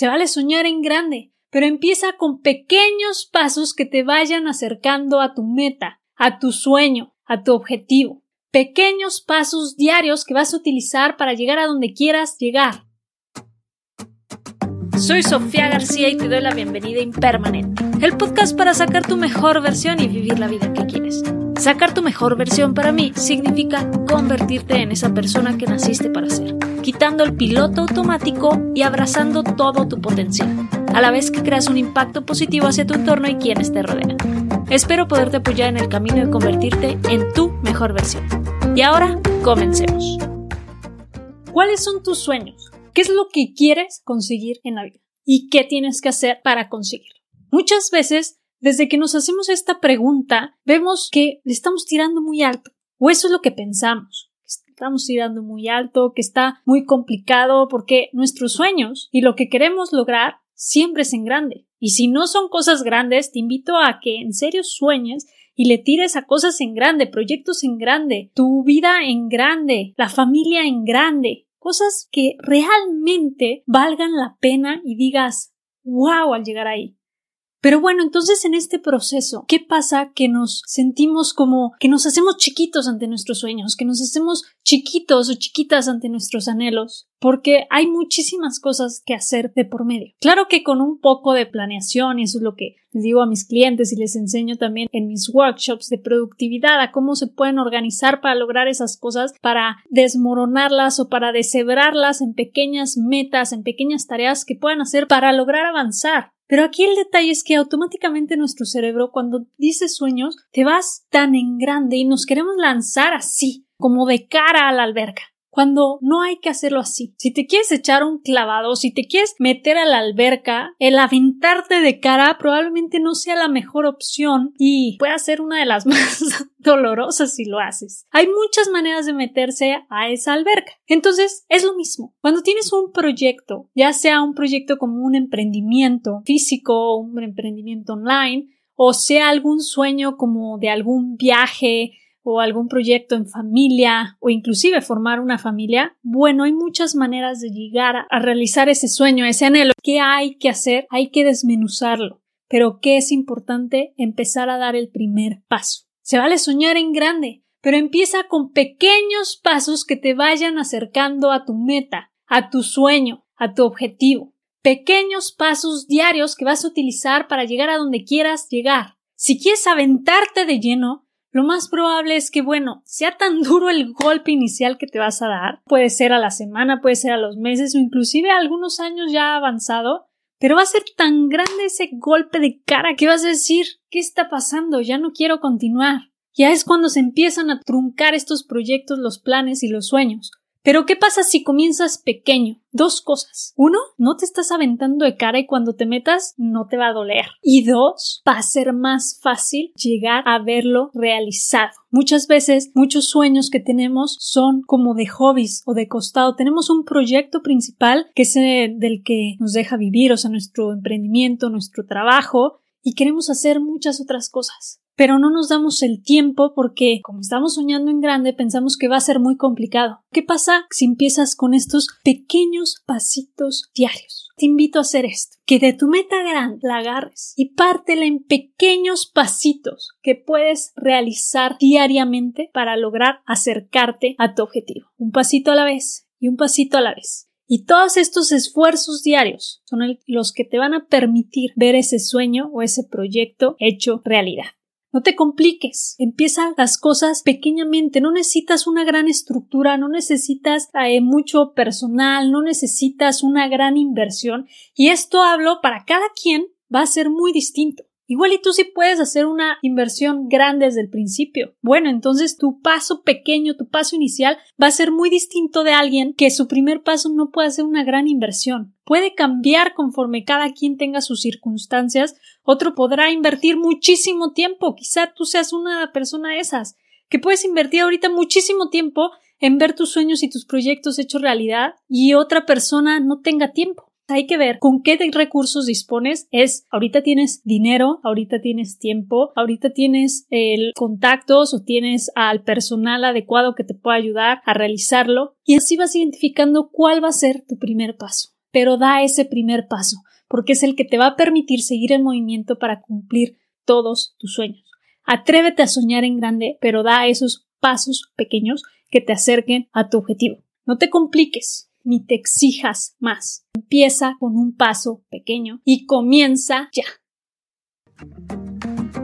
Se vale soñar en grande, pero empieza con pequeños pasos que te vayan acercando a tu meta, a tu sueño, a tu objetivo. Pequeños pasos diarios que vas a utilizar para llegar a donde quieras llegar. Soy Sofía García y te doy la bienvenida a Impermanente, el podcast para sacar tu mejor versión y vivir la vida que quieres. Sacar tu mejor versión para mí significa convertirte en esa persona que naciste para ser, quitando el piloto automático y abrazando todo tu potencial, a la vez que creas un impacto positivo hacia tu entorno y quienes te rodean. Espero poderte apoyar en el camino de convertirte en tu mejor versión. Y ahora, comencemos. ¿Cuáles son tus sueños? ¿Qué es lo que quieres conseguir en la vida? ¿Y qué tienes que hacer para conseguirlo? Muchas veces desde que nos hacemos esta pregunta, vemos que le estamos tirando muy alto. O eso es lo que pensamos. Estamos tirando muy alto, que está muy complicado, porque nuestros sueños y lo que queremos lograr siempre es en grande. Y si no son cosas grandes, te invito a que en serio sueñes y le tires a cosas en grande, proyectos en grande, tu vida en grande, la familia en grande, cosas que realmente valgan la pena y digas wow al llegar ahí. Pero bueno, entonces en este proceso, ¿qué pasa? Que nos sentimos como que nos hacemos chiquitos ante nuestros sueños, que nos hacemos chiquitos o chiquitas ante nuestros anhelos, porque hay muchísimas cosas que hacer de por medio. Claro que con un poco de planeación, y eso es lo que les digo a mis clientes y les enseño también en mis workshops de productividad, a cómo se pueden organizar para lograr esas cosas, para desmoronarlas o para deshebrarlas en pequeñas metas, en pequeñas tareas que puedan hacer para lograr avanzar. Pero aquí el detalle es que automáticamente nuestro cerebro, cuando dice sueños, te vas tan en grande y nos queremos lanzar así, como de cara a la alberca cuando no hay que hacerlo así. Si te quieres echar un clavado, si te quieres meter a la alberca, el aventarte de cara probablemente no sea la mejor opción y puede ser una de las más dolorosas si lo haces. Hay muchas maneras de meterse a esa alberca. Entonces, es lo mismo. Cuando tienes un proyecto, ya sea un proyecto como un emprendimiento físico, un emprendimiento online, o sea algún sueño como de algún viaje, o algún proyecto en familia o inclusive formar una familia, bueno, hay muchas maneras de llegar a, realizar ese sueño, ese anhelo. ¿Qué hay que hacer? Hay que desmenuzarlo. Pero ¿qué es importante? Empezar a dar el primer paso. Se vale soñar en grande, pero empieza con pequeños pasos que te vayan acercando a tu meta, a tu sueño, a tu objetivo. Pequeños pasos diarios que vas a utilizar para llegar a donde quieras llegar. Si quieres aventarte de lleno, lo más probable es que, bueno, sea tan duro el golpe inicial que te vas a dar, puede ser a la semana, puede ser a los meses o inclusive a algunos años ya avanzado, pero va a ser tan grande ese golpe de cara que vas a decir, ¿qué está pasando? Ya no quiero continuar. Ya es cuando se empiezan a truncar estos proyectos, los planes y los sueños. Pero ¿qué pasa si comienzas pequeño? Dos cosas. Uno, no te estás aventando de cara y cuando te metas no te va a doler. Y dos, va a ser más fácil llegar a verlo realizado. Muchas veces, muchos sueños que tenemos son como de hobbies o de costado. Tenemos un proyecto principal que es del que nos deja vivir, o sea, nuestro emprendimiento, nuestro trabajo, y queremos hacer muchas otras cosas pero no nos damos el tiempo porque, como estamos soñando en grande, pensamos que va a ser muy complicado. ¿Qué pasa si empiezas con estos pequeños pasitos diarios? Te invito a hacer esto, que de tu meta grande la agarres y pártela en pequeños pasitos que puedes realizar diariamente para lograr acercarte a tu objetivo. Un pasito a la vez y un pasito a la vez. Y todos estos esfuerzos diarios son los que te van a permitir ver ese sueño o ese proyecto hecho realidad. No te compliques. Empieza las cosas pequeñamente. No necesitas una gran estructura, no necesitas eh, mucho personal, no necesitas una gran inversión. Y esto hablo para cada quien va a ser muy distinto. Igual y tú sí puedes hacer una inversión grande desde el principio. Bueno, entonces tu paso pequeño, tu paso inicial va a ser muy distinto de alguien que su primer paso no puede hacer una gran inversión. Puede cambiar conforme cada quien tenga sus circunstancias. Otro podrá invertir muchísimo tiempo. Quizá tú seas una persona de esas que puedes invertir ahorita muchísimo tiempo en ver tus sueños y tus proyectos hechos realidad y otra persona no tenga tiempo hay que ver con qué recursos dispones. Es ahorita tienes dinero, ahorita tienes tiempo, ahorita tienes el contactos o tienes al personal adecuado que te pueda ayudar a realizarlo y así vas identificando cuál va a ser tu primer paso. pero da ese primer paso, porque es el que te va a permitir seguir en movimiento para cumplir todos tus sueños. Atrévete a soñar en grande, pero da esos pasos pequeños que te acerquen a tu objetivo. No te compliques ni te exijas más. Empieza con un paso pequeño y comienza ya.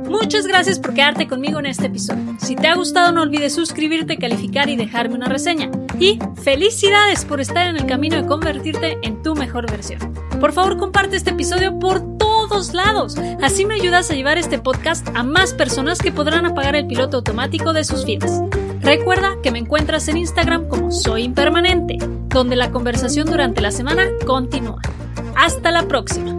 Muchas gracias por quedarte conmigo en este episodio. Si te ha gustado no olvides suscribirte, calificar y dejarme una reseña. Y felicidades por estar en el camino de convertirte en tu mejor versión. Por favor comparte este episodio por todos lados. Así me ayudas a llevar este podcast a más personas que podrán apagar el piloto automático de sus vidas. Recuerda que me encuentras en Instagram como Soy Impermanente, donde la conversación durante la semana continúa. Hasta la próxima.